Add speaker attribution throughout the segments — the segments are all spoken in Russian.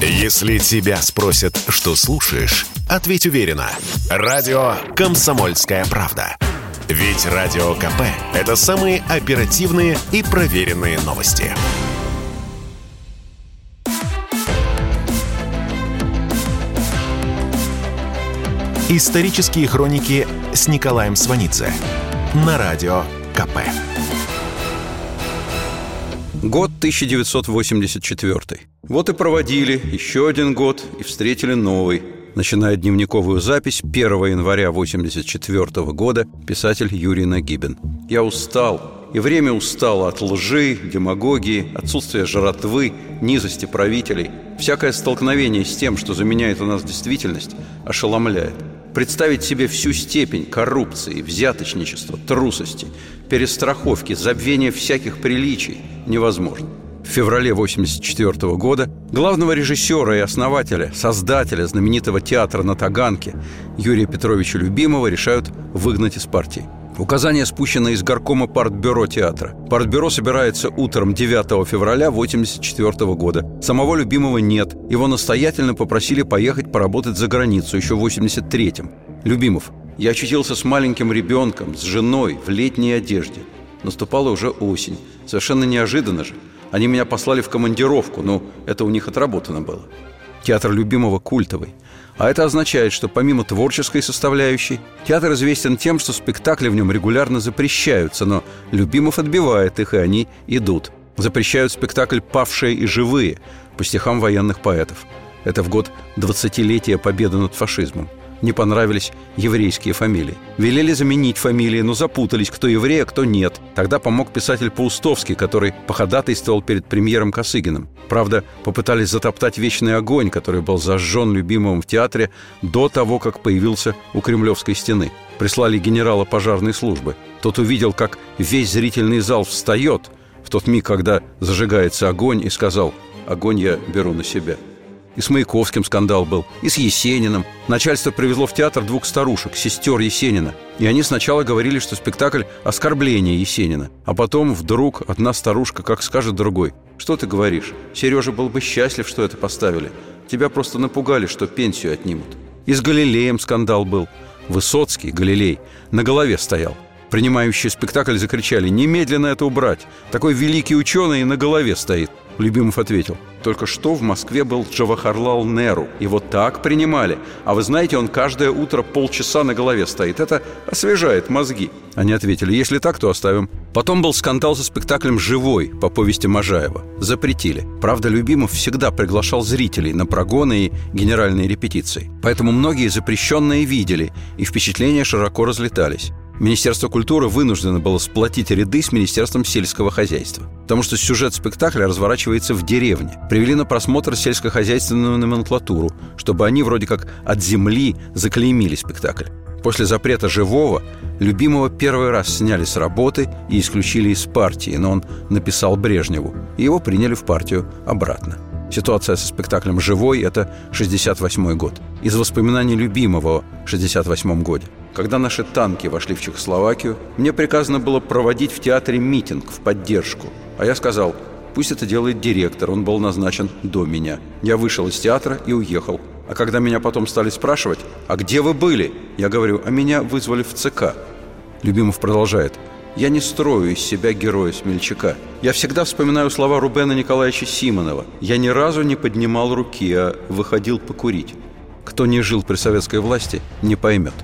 Speaker 1: Если тебя спросят, что слушаешь, ответь уверенно. Радио «Комсомольская правда». Ведь Радио КП – это самые оперативные и проверенные новости. Исторические хроники с Николаем Сванидзе на Радио КП.
Speaker 2: Год 1984. Вот и проводили еще один год и встретили новый. Начиная дневниковую запись 1 января 1984 года писатель Юрий Нагибин. «Я устал, и время устало от лжи, демагогии, отсутствия жратвы, низости правителей. Всякое столкновение с тем, что заменяет у нас действительность, ошеломляет. Представить себе всю степень коррупции, взяточничества, трусости, перестраховки, забвения всяких приличий невозможно. В феврале 1984 года главного режиссера и основателя, создателя знаменитого театра на Таганке Юрия Петровича Любимого решают выгнать из партии. Указание спущено из горкома партбюро театра. Партбюро собирается утром 9 февраля 1984 года. Самого любимого нет. Его настоятельно попросили поехать поработать за границу еще в 83-м. Любимов. Я очутился с маленьким ребенком, с женой, в летней одежде. Наступала уже осень. Совершенно неожиданно же. Они меня послали в командировку, но это у них отработано было. Театр любимого культовый – а это означает, что помимо творческой составляющей, театр известен тем, что спектакли в нем регулярно запрещаются, но Любимов отбивает их, и они идут. Запрещают спектакль «Павшие и живые» по стихам военных поэтов. Это в год 20-летия победы над фашизмом не понравились еврейские фамилии. Велели заменить фамилии, но запутались, кто еврей, а кто нет. Тогда помог писатель Паустовский, который походатайствовал перед премьером Косыгиным. Правда, попытались затоптать вечный огонь, который был зажжен любимым в театре до того, как появился у Кремлевской стены. Прислали генерала пожарной службы. Тот увидел, как весь зрительный зал встает в тот миг, когда зажигается огонь, и сказал «Огонь я беру на себя». И с Маяковским скандал был, и с Есениным. Начальство привезло в театр двух старушек, сестер Есенина. И они сначала говорили, что спектакль – оскорбление Есенина. А потом вдруг одна старушка как скажет другой. «Что ты говоришь? Сережа был бы счастлив, что это поставили. Тебя просто напугали, что пенсию отнимут». И с Галилеем скандал был. Высоцкий, Галилей, на голове стоял. Принимающие спектакль закричали «Немедленно это убрать! Такой великий ученый на голове стоит!» Любимов ответил «Только что в Москве был Джавахарлал Неру. Его так принимали. А вы знаете, он каждое утро полчаса на голове стоит. Это освежает мозги». Они ответили «Если так, то оставим». Потом был скандал со спектаклем «Живой» по повести Можаева. Запретили. Правда, Любимов всегда приглашал зрителей на прогоны и генеральные репетиции. Поэтому многие запрещенные видели, и впечатления широко разлетались. Министерство культуры вынуждено было сплотить ряды с Министерством сельского хозяйства. Потому что сюжет спектакля разворачивается в деревне. Привели на просмотр сельскохозяйственную номенклатуру, чтобы они вроде как от земли заклеймили спектакль. После запрета живого любимого первый раз сняли с работы и исключили из партии, но он написал Брежневу, и его приняли в партию обратно. Ситуация со спектаклем «Живой» — это 68 год. Из воспоминаний любимого в 68 годе. Когда наши танки вошли в Чехословакию, мне приказано было проводить в театре митинг в поддержку. А я сказал, пусть это делает директор, он был назначен до меня. Я вышел из театра и уехал. А когда меня потом стали спрашивать, а где вы были? Я говорю, а меня вызвали в ЦК. Любимов продолжает, я не строю из себя героя-смельчака. Я всегда вспоминаю слова Рубена Николаевича Симонова. Я ни разу не поднимал руки, а выходил покурить. Кто не жил при советской власти, не поймет.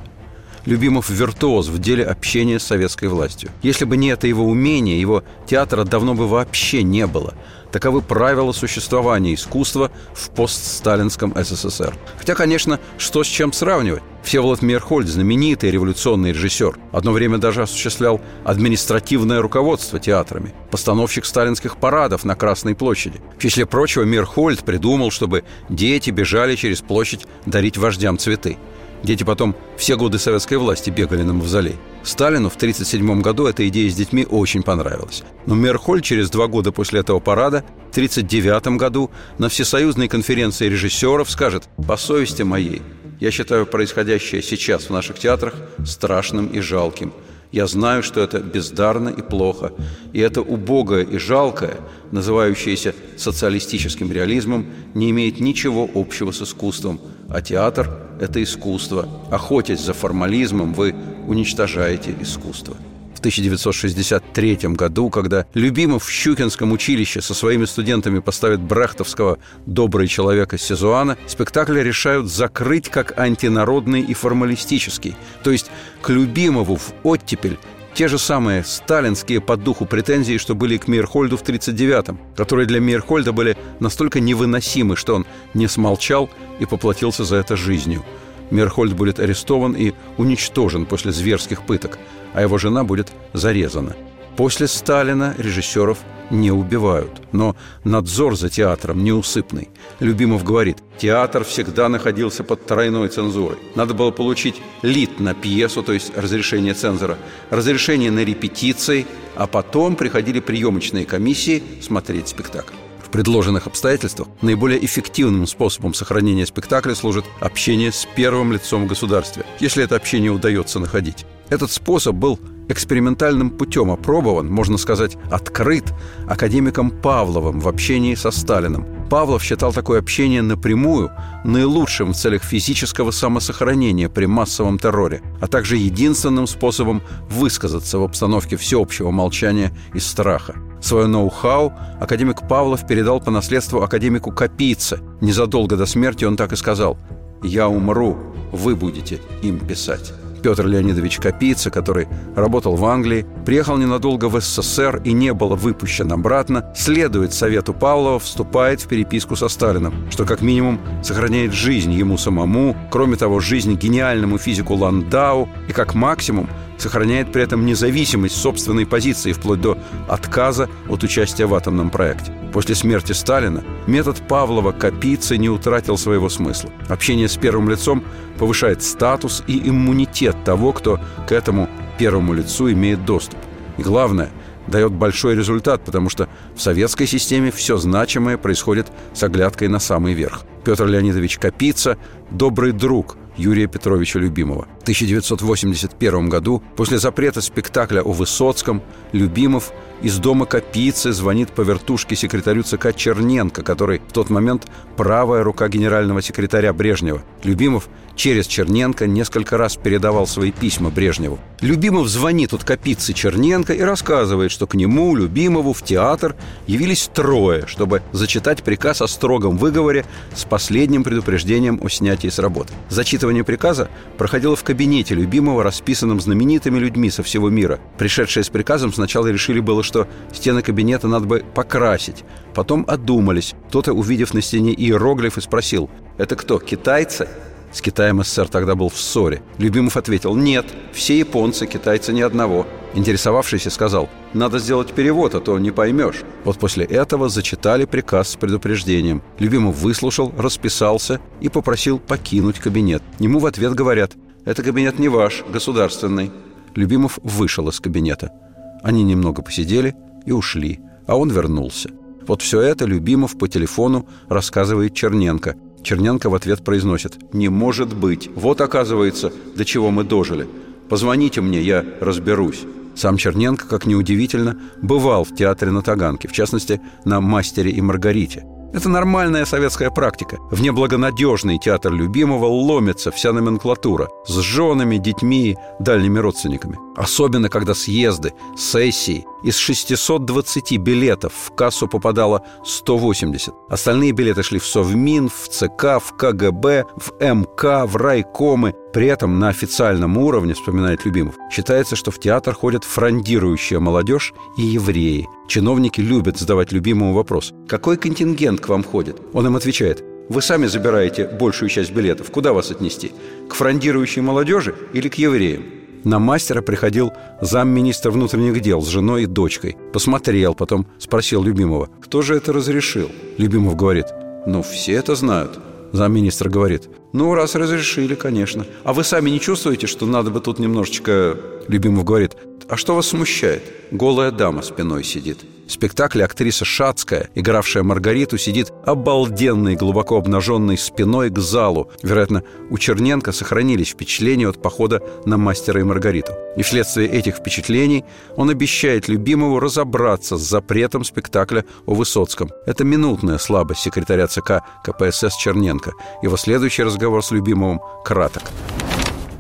Speaker 2: Любимов виртуоз в деле общения с советской властью. Если бы не это его умение, его театра давно бы вообще не было. Таковы правила существования искусства в постсталинском СССР. Хотя, конечно, что с чем сравнивать? Всеволод Мейерхольд, знаменитый революционный режиссер, одно время даже осуществлял административное руководство театрами, постановщик сталинских парадов на Красной площади. В числе прочего, Мейерхольд придумал, чтобы дети бежали через площадь дарить вождям цветы. Дети потом все годы советской власти бегали на мавзолей. Сталину в 1937 году эта идея с детьми очень понравилась. Но Мерхоль через два года после этого парада, в 1939 году, на Всесоюзной конференции режиссеров скажет «По совести моей, я считаю происходящее сейчас в наших театрах страшным и жалким. Я знаю, что это бездарно и плохо, и это убогое и жалкое, называющееся социалистическим реализмом, не имеет ничего общего с искусством, а театр – это искусство. Охотясь за формализмом, вы уничтожаете искусство. 1963 году, когда Любимов в Щукинском училище со своими студентами поставит брехтовского «Добрый человек» из Сезуана, спектакль решают закрыть как антинародный и формалистический. То есть к Любимову в оттепель те же самые сталинские по духу претензии, что были к Мейерхольду в 1939-м, которые для Мейерхольда были настолько невыносимы, что он не смолчал и поплатился за это жизнью. Мейерхольд будет арестован и уничтожен после зверских пыток – а его жена будет зарезана. После Сталина режиссеров не убивают, но надзор за театром неусыпный. Любимов говорит, театр всегда находился под тройной цензурой. Надо было получить лид на пьесу, то есть разрешение цензора, разрешение на репетиции, а потом приходили приемочные комиссии смотреть спектакль предложенных обстоятельствах наиболее эффективным способом сохранения спектакля служит общение с первым лицом в государстве, если это общение удается находить. Этот способ был экспериментальным путем опробован, можно сказать, открыт академиком Павловым в общении со Сталиным. Павлов считал такое общение напрямую наилучшим в целях физического самосохранения при массовом терроре, а также единственным способом высказаться в обстановке всеобщего молчания и страха. Свое ноу-хау академик Павлов передал по наследству академику Капице. Незадолго до смерти он так и сказал «Я умру, вы будете им писать». Петр Леонидович Капица, который работал в Англии, приехал ненадолго в СССР и не был выпущен обратно, следует совету Павлова, вступает в переписку со Сталином, что как минимум сохраняет жизнь ему самому, кроме того, жизнь гениальному физику Ландау и как максимум сохраняет при этом независимость собственной позиции вплоть до отказа от участия в атомном проекте. После смерти Сталина метод Павлова-Капицы не утратил своего смысла. Общение с первым лицом повышает статус и иммунитет того, кто к этому первому лицу имеет доступ. И главное, дает большой результат, потому что в советской системе все значимое происходит с оглядкой на самый верх. Петр Леонидович Капица – добрый друг Юрия Петровича Любимова. В 1981 году, после запрета спектакля о Высоцком, Любимов из дома Капицы звонит по вертушке секретарю ЦК Черненко, который в тот момент правая рука генерального секретаря Брежнева. Любимов через Черненко несколько раз передавал свои письма Брежневу. Любимов звонит от Капицы Черненко и рассказывает, что к нему, Любимову, в театр явились трое, чтобы зачитать приказ о строгом выговоре с последним предупреждением о снятии с работы. Зачитывание приказа проходило в кабинете Любимого, расписанном знаменитыми людьми со всего мира. Пришедшие с приказом сначала решили было, что стены кабинета надо бы покрасить. Потом одумались. Кто-то, увидев на стене иероглифы, спросил «Это кто, китайцы?» С Китаем СССР тогда был в ссоре. Любимов ответил «Нет, все японцы, китайцы ни одного». Интересовавшийся сказал «Надо сделать перевод, а то не поймешь». Вот после этого зачитали приказ с предупреждением. Любимов выслушал, расписался и попросил покинуть кабинет. Ему в ответ говорят «Это кабинет не ваш, государственный». Любимов вышел из кабинета. Они немного посидели и ушли, а он вернулся. Вот все это Любимов по телефону рассказывает Черненко – Черненко в ответ произносит «Не может быть! Вот, оказывается, до чего мы дожили. Позвоните мне, я разберусь». Сам Черненко, как неудивительно, бывал в театре на Таганке, в частности, на «Мастере и Маргарите». Это нормальная советская практика. В неблагонадежный театр любимого ломится вся номенклатура с женами, детьми, дальними родственниками. Особенно, когда съезды, сессии. Из 620 билетов в кассу попадало 180. Остальные билеты шли в Совмин, в ЦК, в КГБ, в МК, в райкомы. При этом на официальном уровне, вспоминает Любимов, считается, что в театр ходят фрондирующая молодежь и евреи. Чиновники любят задавать любимому вопрос «Какой контингент к вам ходит?» Он им отвечает вы сами забираете большую часть билетов. Куда вас отнести? К фрондирующей молодежи или к евреям? На мастера приходил замминистра внутренних дел с женой и дочкой. Посмотрел, потом спросил Любимова, кто же это разрешил? Любимов говорит, ну, все это знают. Замминистра говорит, ну, раз разрешили, конечно. А вы сами не чувствуете, что надо бы тут немножечко... Любимов говорит, а что вас смущает? Голая дама спиной сидит. В спектакле актриса Шацкая, игравшая Маргариту, сидит обалденной, глубоко обнаженной спиной к залу. Вероятно, у Черненко сохранились впечатления от похода на мастера и Маргариту. И вследствие этих впечатлений он обещает любимому разобраться с запретом спектакля о Высоцком. Это минутная слабость секретаря ЦК КПСС Черненко. Его следующий разговор с любимым краток.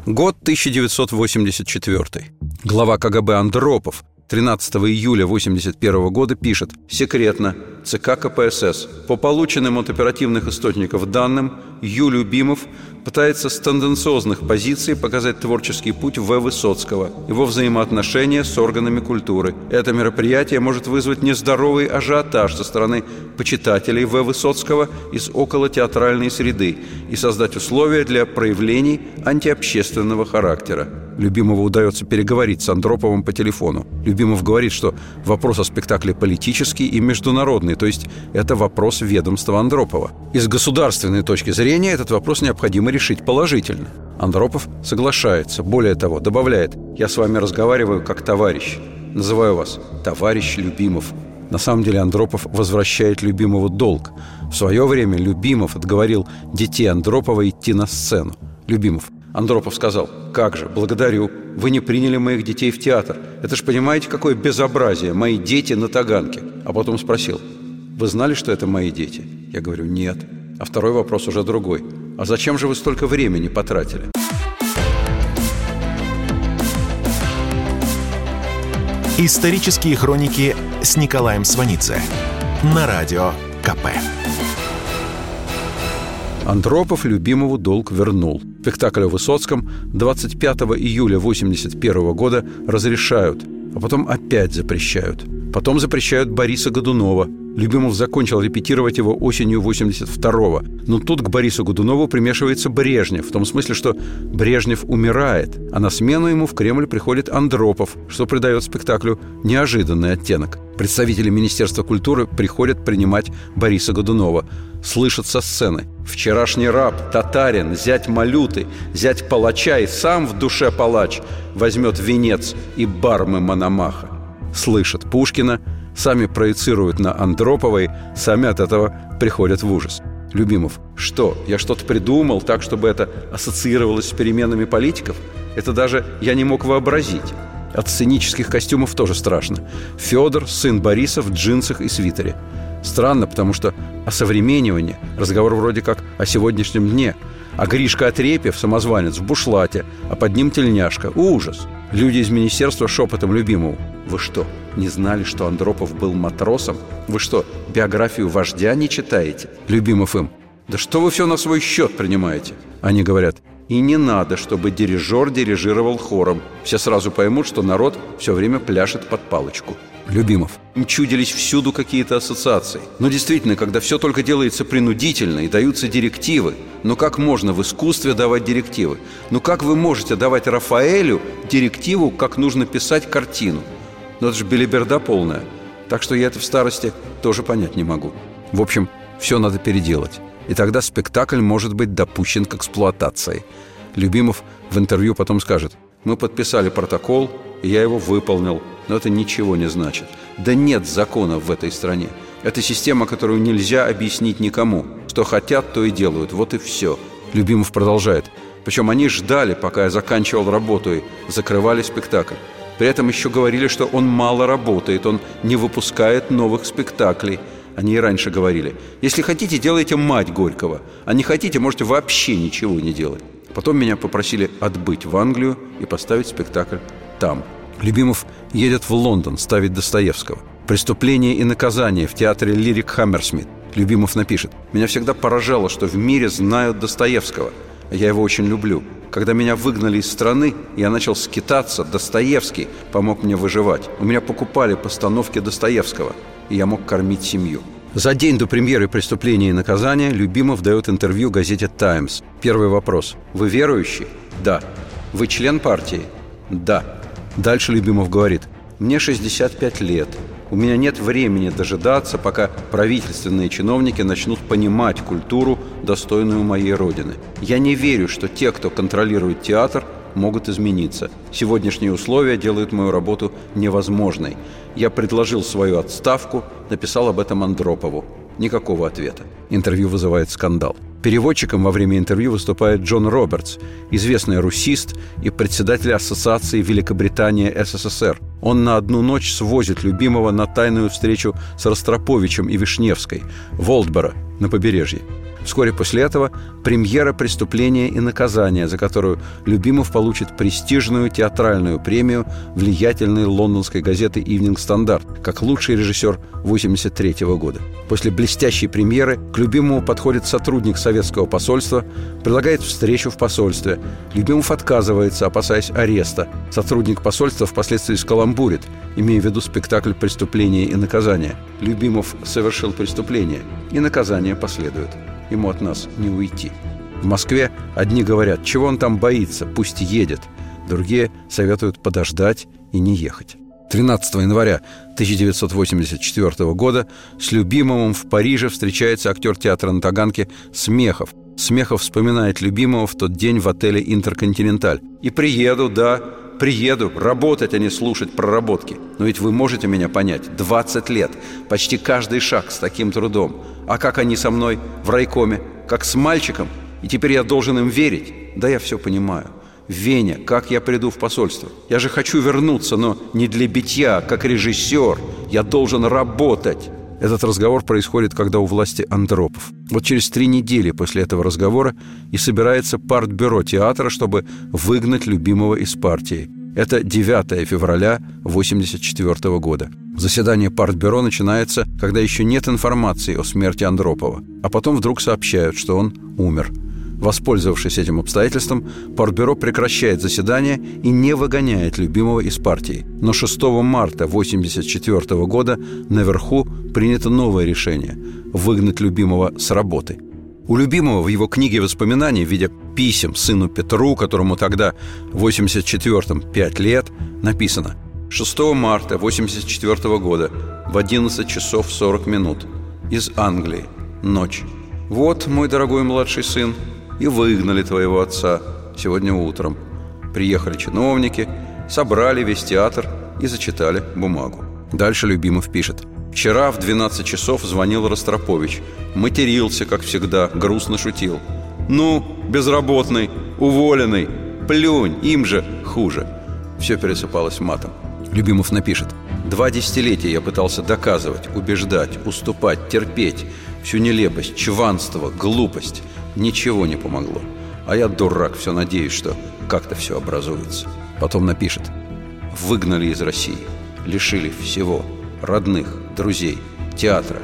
Speaker 2: Год 1984. Глава КГБ Андропов 13 июля 1981 года пишет «Секретно. ЦК КПСС. По полученным от оперативных источников данным, Ю. Любимов пытается с тенденциозных позиций показать творческий путь В. Высоцкого, его взаимоотношения с органами культуры. Это мероприятие может вызвать нездоровый ажиотаж со стороны почитателей В. Высоцкого из околотеатральной среды и создать условия для проявлений антиобщественного характера. Любимову удается переговорить с Андроповым по телефону. Любимов говорит, что вопрос о спектакле политический и международный, то есть это вопрос ведомства Андропова. Из государственной точки зрения этот вопрос необходимо решить положительно. Андропов соглашается. Более того, добавляет «Я с вами разговариваю как товарищ. Называю вас товарищ Любимов». На самом деле Андропов возвращает Любимову долг. В свое время Любимов отговорил детей Андропова идти на сцену. Любимов – Андропов сказал, «Как же, благодарю. Вы не приняли моих детей в театр. Это ж понимаете, какое безобразие, мои дети на Таганке». А потом спросил, «Вы знали, что это мои дети?» Я говорю, «Нет». А второй вопрос уже другой. «А зачем же вы столько времени потратили?»
Speaker 1: Исторические хроники с Николаем Сванидзе на радио КП.
Speaker 2: Андропов любимому долг вернул. Спектакль о Высоцком 25 июля 1981 года разрешают, а потом опять запрещают. Потом запрещают Бориса Годунова. Любимов закончил репетировать его осенью 82-го. Но тут к Борису Годунову примешивается Брежнев, в том смысле, что Брежнев умирает, а на смену ему в Кремль приходит Андропов, что придает спектаклю неожиданный оттенок. Представители Министерства культуры приходят принимать Бориса Годунова. Слышат со сцены. Вчерашний раб, татарин, зять малюты, зять палача и сам в душе палач возьмет венец и бармы Мономаха. Слышат Пушкина, сами проецируют на Андроповой, сами от этого приходят в ужас. Любимов, что, я что-то придумал так, чтобы это ассоциировалось с переменами политиков? Это даже я не мог вообразить. От сценических костюмов тоже страшно. Федор, сын Бориса, в джинсах и свитере. Странно, потому что о современнивании разговор вроде как о сегодняшнем дне. А Гришка Отрепьев, самозванец, в бушлате, а под ним тельняшка. Ужас! Люди из министерства шепотом любимому. Вы что, не знали, что Андропов был матросом? Вы что, биографию вождя не читаете? Любимов им. Да что вы все на свой счет принимаете? Они говорят, и не надо, чтобы дирижер дирижировал хором. Все сразу поймут, что народ все время пляшет под палочку. Любимов. Им чудились всюду какие-то ассоциации. Но действительно, когда все только делается принудительно и даются директивы, ну как можно в искусстве давать директивы? Ну как вы можете давать Рафаэлю директиву, как нужно писать картину? Ну это же белиберда полная. Так что я это в старости тоже понять не могу. В общем, все надо переделать. И тогда спектакль может быть допущен к эксплуатации. Любимов в интервью потом скажет, мы подписали протокол, и я его выполнил, но это ничего не значит. Да нет законов в этой стране. Это система, которую нельзя объяснить никому. Что хотят, то и делают. Вот и все. Любимов продолжает. Причем они ждали, пока я заканчивал работу и закрывали спектакль. При этом еще говорили, что он мало работает, он не выпускает новых спектаклей – они и раньше говорили. Если хотите, делайте мать Горького. А не хотите, можете вообще ничего не делать. Потом меня попросили отбыть в Англию и поставить спектакль там. Любимов едет в Лондон ставить Достоевского. «Преступление и наказание» в театре «Лирик Хаммерсмит». Любимов напишет «Меня всегда поражало, что в мире знают Достоевского. Я его очень люблю. Когда меня выгнали из страны, я начал скитаться, Достоевский помог мне выживать. У меня покупали постановки Достоевского и я мог кормить семью. За день до премьеры «Преступления и наказания» Любимов дает интервью газете «Таймс». Первый вопрос. «Вы верующий?» «Да». «Вы член партии?» «Да». Дальше Любимов говорит. «Мне 65 лет. У меня нет времени дожидаться, пока правительственные чиновники начнут понимать культуру, достойную моей родины. Я не верю, что те, кто контролирует театр, могут измениться. Сегодняшние условия делают мою работу невозможной. Я предложил свою отставку, написал об этом Андропову. Никакого ответа. Интервью вызывает скандал. Переводчиком во время интервью выступает Джон Робертс, известный русист и председатель Ассоциации Великобритания СССР. Он на одну ночь свозит любимого на тайную встречу с Ростроповичем и Вишневской в Олдборо на побережье. Вскоре после этого премьера «Преступление и наказание», за которую Любимов получит престижную театральную премию влиятельной лондонской газеты «Ивнинг Стандарт» как лучший режиссер 1983 года. После блестящей премьеры к Любимову подходит сотрудник советского посольства, предлагает встречу в посольстве. Любимов отказывается, опасаясь ареста. Сотрудник посольства впоследствии скаламбурит, имея в виду спектакль «Преступление и наказание». Любимов совершил преступление, и наказание последует ему от нас не уйти. В Москве одни говорят, чего он там боится, пусть едет. Другие советуют подождать и не ехать. 13 января 1984 года с Любимовым в Париже встречается актер театра на Таганке Смехов. Смехов вспоминает Любимого в тот день в отеле «Интерконтиненталь». «И приеду, да, приеду, работать, а не слушать проработки. Но ведь вы можете меня понять, 20 лет, почти каждый шаг с таким трудом. А как они со мной в райкоме? Как с мальчиком? И теперь я должен им верить? Да я все понимаю. Веня, как я приду в посольство? Я же хочу вернуться, но не для битья, а как режиссер. Я должен работать. Этот разговор происходит, когда у власти Андропов. Вот через три недели после этого разговора и собирается партбюро театра, чтобы выгнать любимого из партии. Это 9 февраля 1984 года. Заседание партбюро начинается, когда еще нет информации о смерти Андропова, а потом вдруг сообщают, что он умер. Воспользовавшись этим обстоятельством, партбюро прекращает заседание и не выгоняет любимого из партии. Но 6 марта 1984 года наверху принято новое решение – выгнать любимого с работы – у любимого в его книге воспоминаний в виде писем сыну Петру, которому тогда в 84-м 5 лет, написано – 6 марта 1984 года в 11 часов 40 минут из Англии. Ночь. Вот, мой дорогой младший сын, и выгнали твоего отца сегодня утром. Приехали чиновники, собрали весь театр и зачитали бумагу. Дальше Любимов пишет. Вчера в 12 часов звонил Ростропович. Матерился, как всегда, грустно шутил. «Ну, безработный, уволенный, плюнь, им же хуже». Все пересыпалось матом. Любимов напишет «Два десятилетия я пытался доказывать, убеждать, уступать, терпеть всю нелепость, чванство, глупость. Ничего не помогло. А я, дурак, все надеюсь, что как-то все образуется». Потом напишет «Выгнали из России, лишили всего, родных, друзей, театра.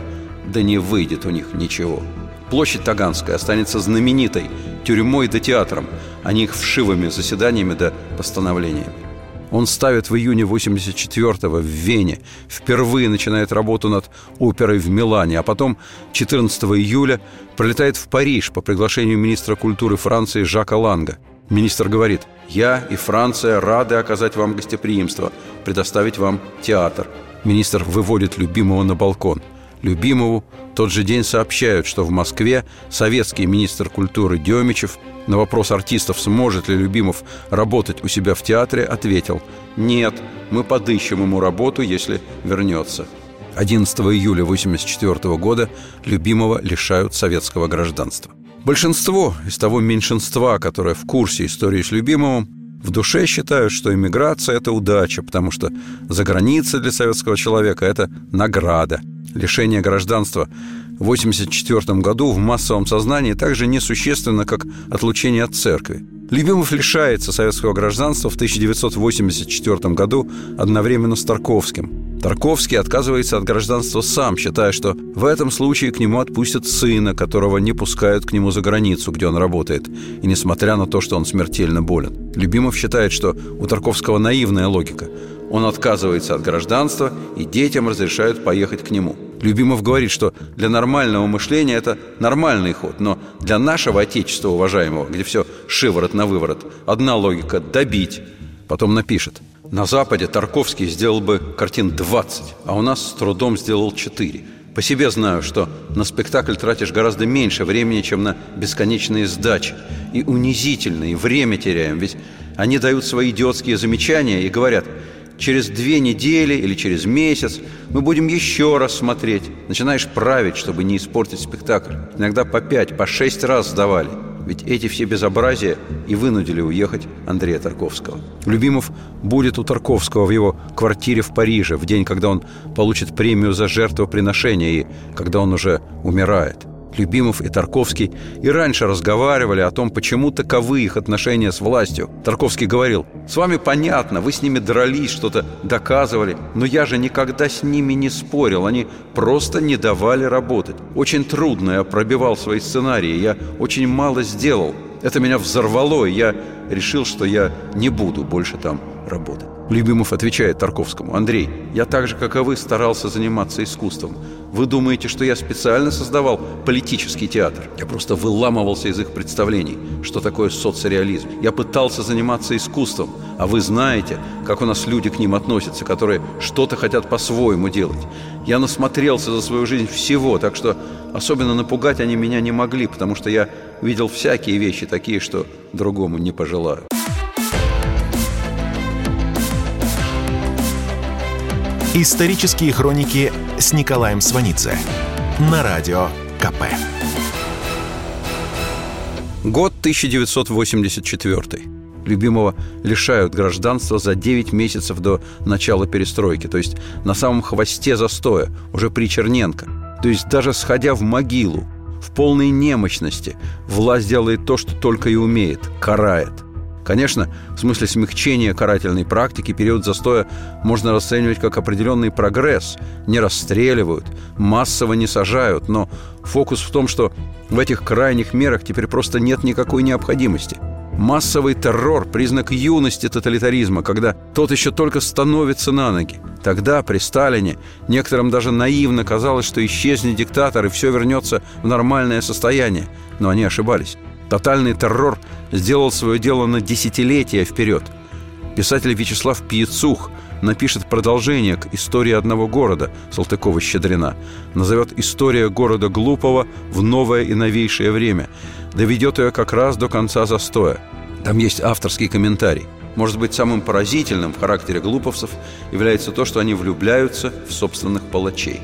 Speaker 2: Да не выйдет у них ничего». Площадь Таганская останется знаменитой тюрьмой да театром, а не их вшивыми заседаниями да постановлениями. Он ставит в июне 84-го в Вене, впервые начинает работу над оперой в Милане, а потом 14 июля пролетает в Париж по приглашению министра культуры Франции Жака Ланга. Министр говорит, «Я и Франция рады оказать вам гостеприимство, предоставить вам театр». Министр выводит любимого на балкон – Любимову тот же день сообщают, что в Москве советский министр культуры Демичев на вопрос артистов, сможет ли Любимов работать у себя в театре, ответил «Нет, мы подыщем ему работу, если вернется». 11 июля 1984 года Любимова лишают советского гражданства. Большинство из того меньшинства, которое в курсе истории с Любимовым, в душе считают, что иммиграция – это удача, потому что за границей для советского человека – это награда – лишение гражданства в 1984 году в массовом сознании также несущественно, как отлучение от церкви. Любимов лишается советского гражданства в 1984 году одновременно с Тарковским. Тарковский отказывается от гражданства сам, считая, что в этом случае к нему отпустят сына, которого не пускают к нему за границу, где он работает, и несмотря на то, что он смертельно болен. Любимов считает, что у Тарковского наивная логика. Он отказывается от гражданства, и детям разрешают поехать к нему. Любимов говорит, что для нормального мышления это нормальный ход, но для нашего отечества, уважаемого, где все шиворот на выворот, одна логика – добить. Потом напишет. На Западе Тарковский сделал бы картин 20, а у нас с трудом сделал 4. По себе знаю, что на спектакль тратишь гораздо меньше времени, чем на бесконечные сдачи. И унизительно, и время теряем, ведь Они дают свои идиотские замечания и говорят Через две недели или через месяц мы будем еще раз смотреть. Начинаешь править, чтобы не испортить спектакль. Иногда по пять, по шесть раз сдавали. Ведь эти все безобразия и вынудили уехать Андрея Тарковского. Любимов будет у Тарковского в его квартире в Париже в день, когда он получит премию за жертвоприношение и когда он уже умирает – Любимов и Тарковский и раньше разговаривали о том, почему таковы их отношения с властью. Тарковский говорил, «С вами понятно, вы с ними дрались, что-то доказывали, но я же никогда с ними не спорил, они просто не давали работать. Очень трудно я пробивал свои сценарии, я очень мало сделал. Это меня взорвало, и я решил, что я не буду больше там работать». Любимов отвечает Тарковскому, «Андрей, я так же, как и вы, старался заниматься искусством. Вы думаете, что я специально создавал политический театр? Я просто выламывался из их представлений, что такое соцреализм. Я пытался заниматься искусством, а вы знаете, как у нас люди к ним относятся, которые что-то хотят по-своему делать. Я насмотрелся за свою жизнь всего, так что особенно напугать они меня не могли, потому что я видел всякие вещи такие, что другому не пожелаю.
Speaker 1: Исторические хроники с Николаем Сванидзе на радио КП.
Speaker 2: Год 1984. Любимого лишают гражданства за 9 месяцев до начала перестройки, то есть на самом хвосте застоя, уже при Черненко. То есть даже сходя в могилу, в полной немощности, власть делает то, что только и умеет – карает – Конечно, в смысле смягчения карательной практики период застоя можно расценивать как определенный прогресс. Не расстреливают, массово не сажают, но фокус в том, что в этих крайних мерах теперь просто нет никакой необходимости. Массовый террор – признак юности тоталитаризма, когда тот еще только становится на ноги. Тогда, при Сталине, некоторым даже наивно казалось, что исчезнет диктатор и все вернется в нормальное состояние. Но они ошибались. Тотальный террор сделал свое дело на десятилетия вперед. Писатель Вячеслав Пьецух напишет продолжение к «Истории одного города» Салтыкова-Щедрина, назовет «История города глупого в новое и новейшее время», доведет ее как раз до конца застоя. Там есть авторский комментарий. Может быть, самым поразительным в характере глуповцев является то, что они влюбляются в собственных палачей.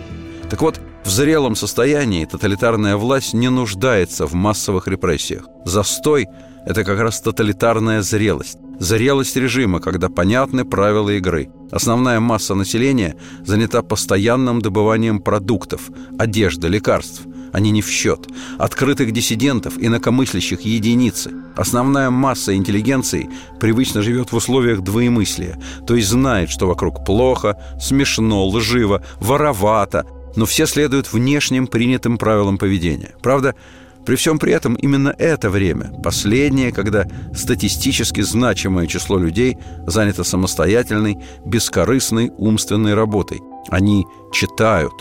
Speaker 2: Так вот, в зрелом состоянии тоталитарная власть не нуждается в массовых репрессиях. Застой – это как раз тоталитарная зрелость. Зрелость режима, когда понятны правила игры. Основная масса населения занята постоянным добыванием продуктов, одежды, лекарств. Они не в счет. Открытых диссидентов, инакомыслящих единицы. Основная масса интеллигенции привычно живет в условиях двоемыслия, то есть знает, что вокруг плохо, смешно, лживо, воровато, но все следуют внешним принятым правилам поведения. Правда, при всем при этом именно это время, последнее, когда статистически значимое число людей занято самостоятельной, бескорыстной умственной работой. Они читают,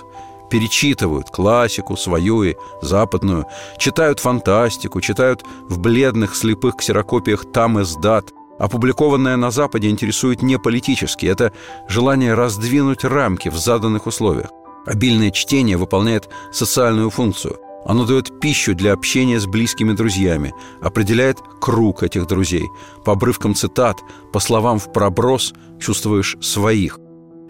Speaker 2: перечитывают классику, свою и западную, читают фантастику, читают в бледных слепых ксерокопиях там издат. Опубликованное на Западе интересует не политически, это желание раздвинуть рамки в заданных условиях. Обильное чтение выполняет социальную функцию. Оно дает пищу для общения с близкими друзьями, определяет круг этих друзей. По обрывкам цитат, по словам в проброс чувствуешь своих.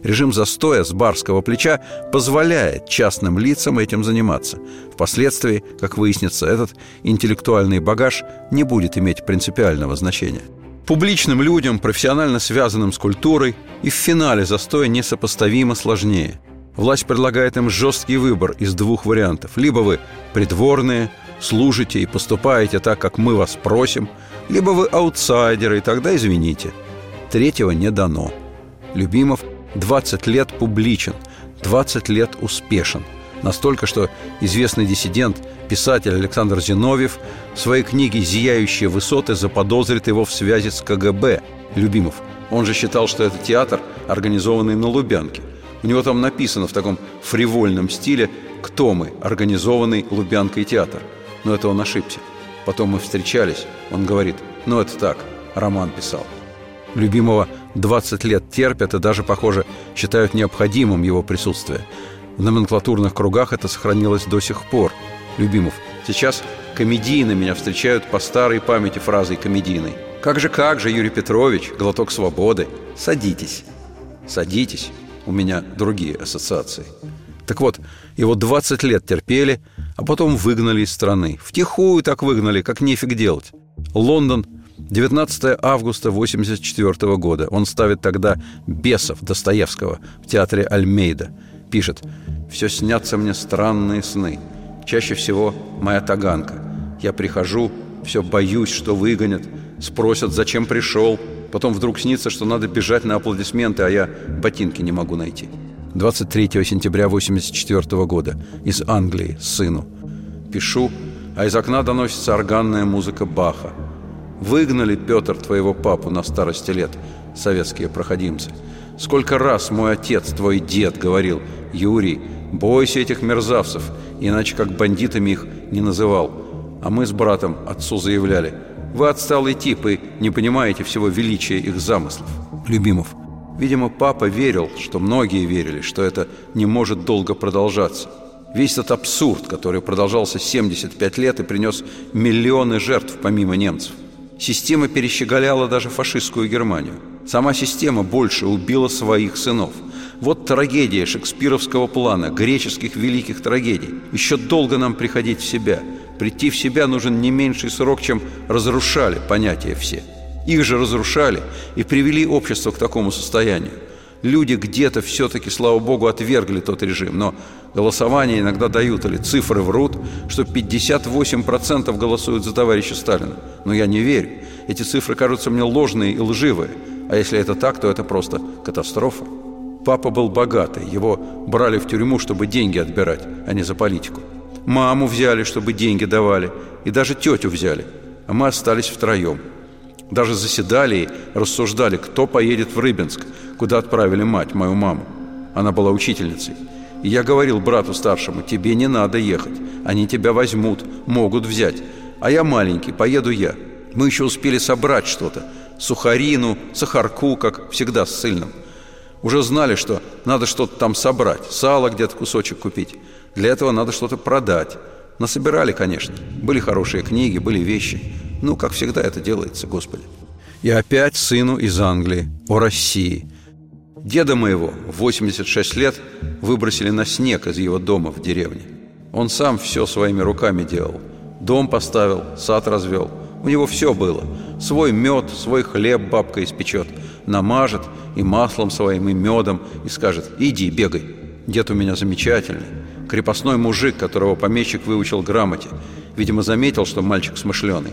Speaker 2: Режим застоя с барского плеча позволяет частным лицам этим заниматься. Впоследствии, как выяснится, этот интеллектуальный багаж не будет иметь принципиального значения. Публичным людям, профессионально связанным с культурой, и в финале застоя несопоставимо сложнее – Власть предлагает им жесткий выбор из двух вариантов. Либо вы придворные, служите и поступаете так, как мы вас просим, либо вы аутсайдеры, и тогда извините. Третьего не дано. Любимов 20 лет публичен, 20 лет успешен. Настолько, что известный диссидент, писатель Александр Зиновьев в своей книге «Зияющие высоты» заподозрит его в связи с КГБ. Любимов. Он же считал, что это театр, организованный на Лубянке – у него там написано в таком фривольном стиле «Кто мы? Организованный Лубянкой театр». Но это он ошибся. Потом мы встречались. Он говорит «Ну это так, роман писал». Любимого 20 лет терпят и даже, похоже, считают необходимым его присутствие. В номенклатурных кругах это сохранилось до сих пор. Любимов, сейчас комедийно меня встречают по старой памяти фразой комедийной. Как же, как же, Юрий Петрович, глоток свободы. Садитесь. Садитесь. У меня другие ассоциации. Так вот, его 20 лет терпели, а потом выгнали из страны. Втихую так выгнали, как нефиг делать. Лондон, 19 августа 1984 года. Он ставит тогда «Бесов» Достоевского в театре Альмейда. Пишет «Все снятся мне странные сны. Чаще всего моя таганка. Я прихожу, все боюсь, что выгонят. Спросят, зачем пришел. Потом вдруг снится, что надо бежать на аплодисменты, а я ботинки не могу найти». 23 сентября 1984 года из Англии сыну. Пишу, а из окна доносится органная музыка Баха. Выгнали, Петр, твоего папу на старости лет, советские проходимцы. Сколько раз мой отец, твой дед, говорил, Юрий, бойся этих мерзавцев, иначе как бандитами их не называл. А мы с братом отцу заявляли, вы отсталый тип и не понимаете всего величия их замыслов. Любимов, Видимо, папа верил, что многие верили, что это не может долго продолжаться. Весь этот абсурд, который продолжался 75 лет и принес миллионы жертв помимо немцев. Система перещеголяла даже фашистскую Германию. Сама система больше убила своих сынов. Вот трагедия шекспировского плана, греческих великих трагедий. Еще долго нам приходить в себя. Прийти в себя нужен не меньший срок, чем разрушали понятия все. Их же разрушали и привели общество к такому состоянию. Люди где-то все-таки, слава богу, отвергли тот режим, но голосование иногда дают, или цифры врут, что 58% голосуют за товарища Сталина. Но я не верю. Эти цифры кажутся мне ложные и лживые. А если это так, то это просто катастрофа. Папа был богатый, его брали в тюрьму, чтобы деньги отбирать, а не за политику. Маму взяли, чтобы деньги давали, и даже тетю взяли, а мы остались втроем – даже заседали и рассуждали, кто поедет в Рыбинск, куда отправили мать, мою маму. Она была учительницей. И я говорил брату старшему, тебе не надо ехать. Они тебя возьмут, могут взять. А я маленький, поеду я. Мы еще успели собрать что-то. Сухарину, сахарку, как всегда с сыльным. Уже знали, что надо что-то там собрать. Сало где-то кусочек купить. Для этого надо что-то продать. Насобирали, конечно. Были хорошие книги, были вещи. Ну, как всегда это делается, Господи. И опять сыну из Англии, о России. Деда моего, 86 лет, выбросили на снег из его дома в деревне. Он сам все своими руками делал. Дом поставил, сад развел. У него все было. Свой мед, свой хлеб бабка испечет. Намажет и маслом своим, и медом, и скажет «иди, бегай». Дед у меня замечательный. Крепостной мужик, которого помещик выучил грамоте. Видимо, заметил, что мальчик смышленый.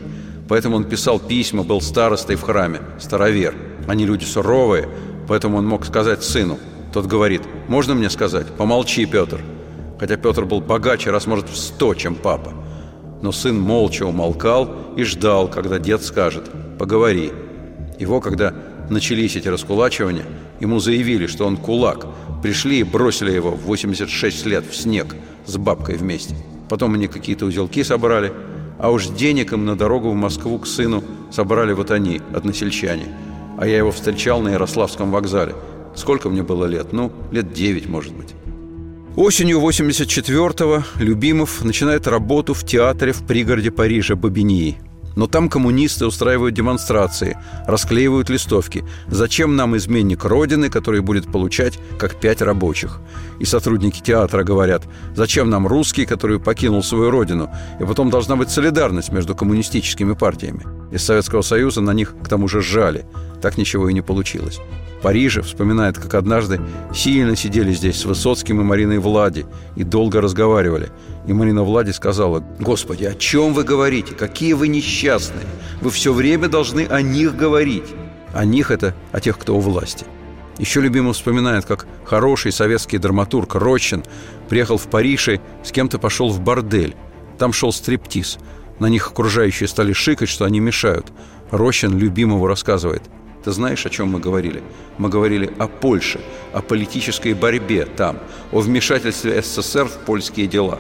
Speaker 2: Поэтому он писал письма, был старостой в храме, старовер. Они люди суровые, поэтому он мог сказать сыну. Тот говорит, можно мне сказать? Помолчи, Петр. Хотя Петр был богаче, раз может в сто, чем папа. Но сын молча умолкал и ждал, когда дед скажет «поговори». Его, когда начались эти раскулачивания, ему заявили, что он кулак. Пришли и бросили его в 86 лет в снег с бабкой вместе. Потом они какие-то узелки собрали – а уж денег им на дорогу в Москву к сыну собрали вот они, односельчане. А я его встречал на Ярославском вокзале. Сколько мне было лет? Ну, лет девять, может быть. Осенью 84-го Любимов начинает работу в театре в пригороде Парижа Бобиньи – но там коммунисты устраивают демонстрации, расклеивают листовки. Зачем нам изменник Родины, который будет получать как пять рабочих? И сотрудники театра говорят, зачем нам русский, который покинул свою родину? И потом должна быть солидарность между коммунистическими партиями. Из Советского Союза на них к тому же сжали. Так ничего и не получилось. Париже вспоминает, как однажды сильно сидели здесь с Высоцким и Мариной Влади и долго разговаривали. И Марина Влади сказала, «Господи, о чем вы говорите? Какие вы несчастные! Вы все время должны о них говорить!» О них это о тех, кто у власти. Еще любимый вспоминает, как хороший советский драматург Рощин приехал в Париж и с кем-то пошел в бордель. Там шел стриптиз. На них окружающие стали шикать, что они мешают. Рощин любимого рассказывает – ты знаешь, о чем мы говорили? Мы говорили о Польше, о политической борьбе там, о вмешательстве СССР в польские дела.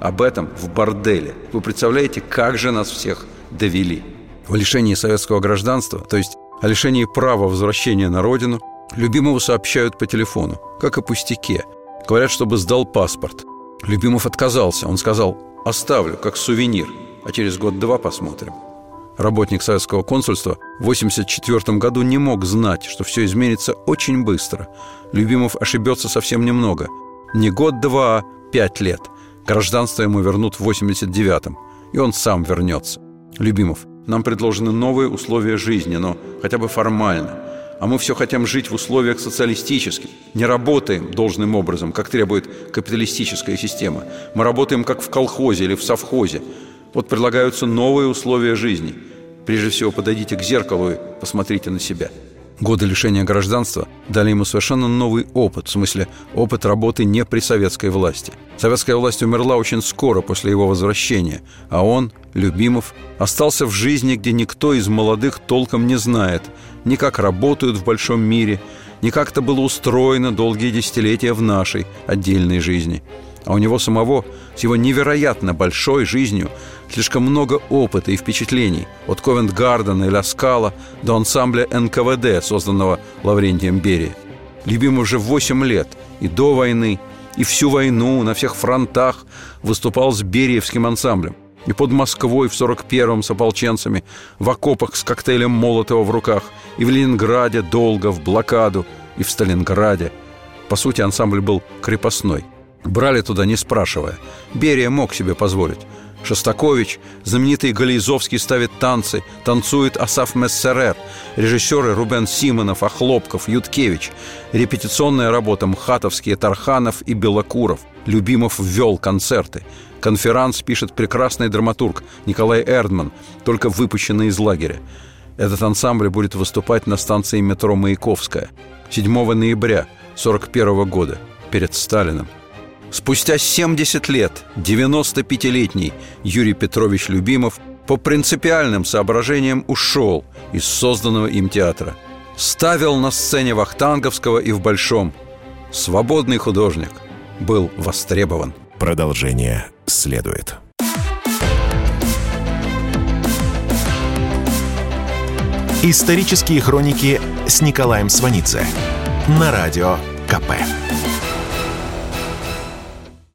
Speaker 2: Об этом в борделе. Вы представляете, как же нас всех довели? В лишении советского гражданства, то есть о лишении права возвращения на родину, любимого сообщают по телефону, как о пустяке. Говорят, чтобы сдал паспорт. Любимов отказался. Он сказал, оставлю, как сувенир, а через год-два посмотрим. Работник советского консульства в 1984 году не мог знать, что все изменится очень быстро. Любимов ошибется совсем немного. Не год-два, пять лет. Гражданство ему вернут в 89-м, и он сам вернется. Любимов, нам предложены новые условия жизни, но хотя бы формально. А мы все хотим жить в условиях социалистических. Не работаем должным образом, как требует капиталистическая система. Мы работаем как в колхозе или в совхозе. Вот предлагаются новые условия жизни. Прежде всего, подойдите к зеркалу и посмотрите на себя – Годы лишения гражданства дали ему совершенно новый опыт, в смысле опыт работы не при советской власти. Советская власть умерла очень скоро после его возвращения, а он, Любимов, остался в жизни, где никто из молодых толком не знает ни как работают в большом мире, ни как это было устроено долгие десятилетия в нашей отдельной жизни – а у него самого с его невероятно большой жизнью слишком много опыта и впечатлений от Ковент-Гардена и Ля Скала до ансамбля НКВД, созданного Лаврентием Берия. Любим уже 8 лет и до войны, и всю войну на всех фронтах выступал с Бериевским ансамблем. И под Москвой в 41-м с ополченцами, в окопах с коктейлем Молотова в руках, и в Ленинграде долго, в блокаду, и в Сталинграде. По сути, ансамбль был крепостной. Брали туда, не спрашивая. Берия мог себе позволить. Шостакович, знаменитый Гализовский ставит танцы, танцует Асаф Мессерер, режиссеры Рубен Симонов, Охлопков, Юткевич, репетиционная работа Мхатовские, Тарханов и Белокуров. Любимов ввел концерты. Конферанс пишет прекрасный драматург Николай Эрдман, только выпущенный из лагеря. Этот ансамбль будет выступать на станции метро Маяковская 7 ноября 1941 года перед Сталиным – Спустя 70 лет 95-летний Юрий Петрович Любимов по принципиальным соображениям ушел из созданного им театра. Ставил на сцене Вахтанговского и в Большом. Свободный художник был востребован.
Speaker 1: Продолжение следует. Исторические хроники с Николаем Сванидзе на радио КП.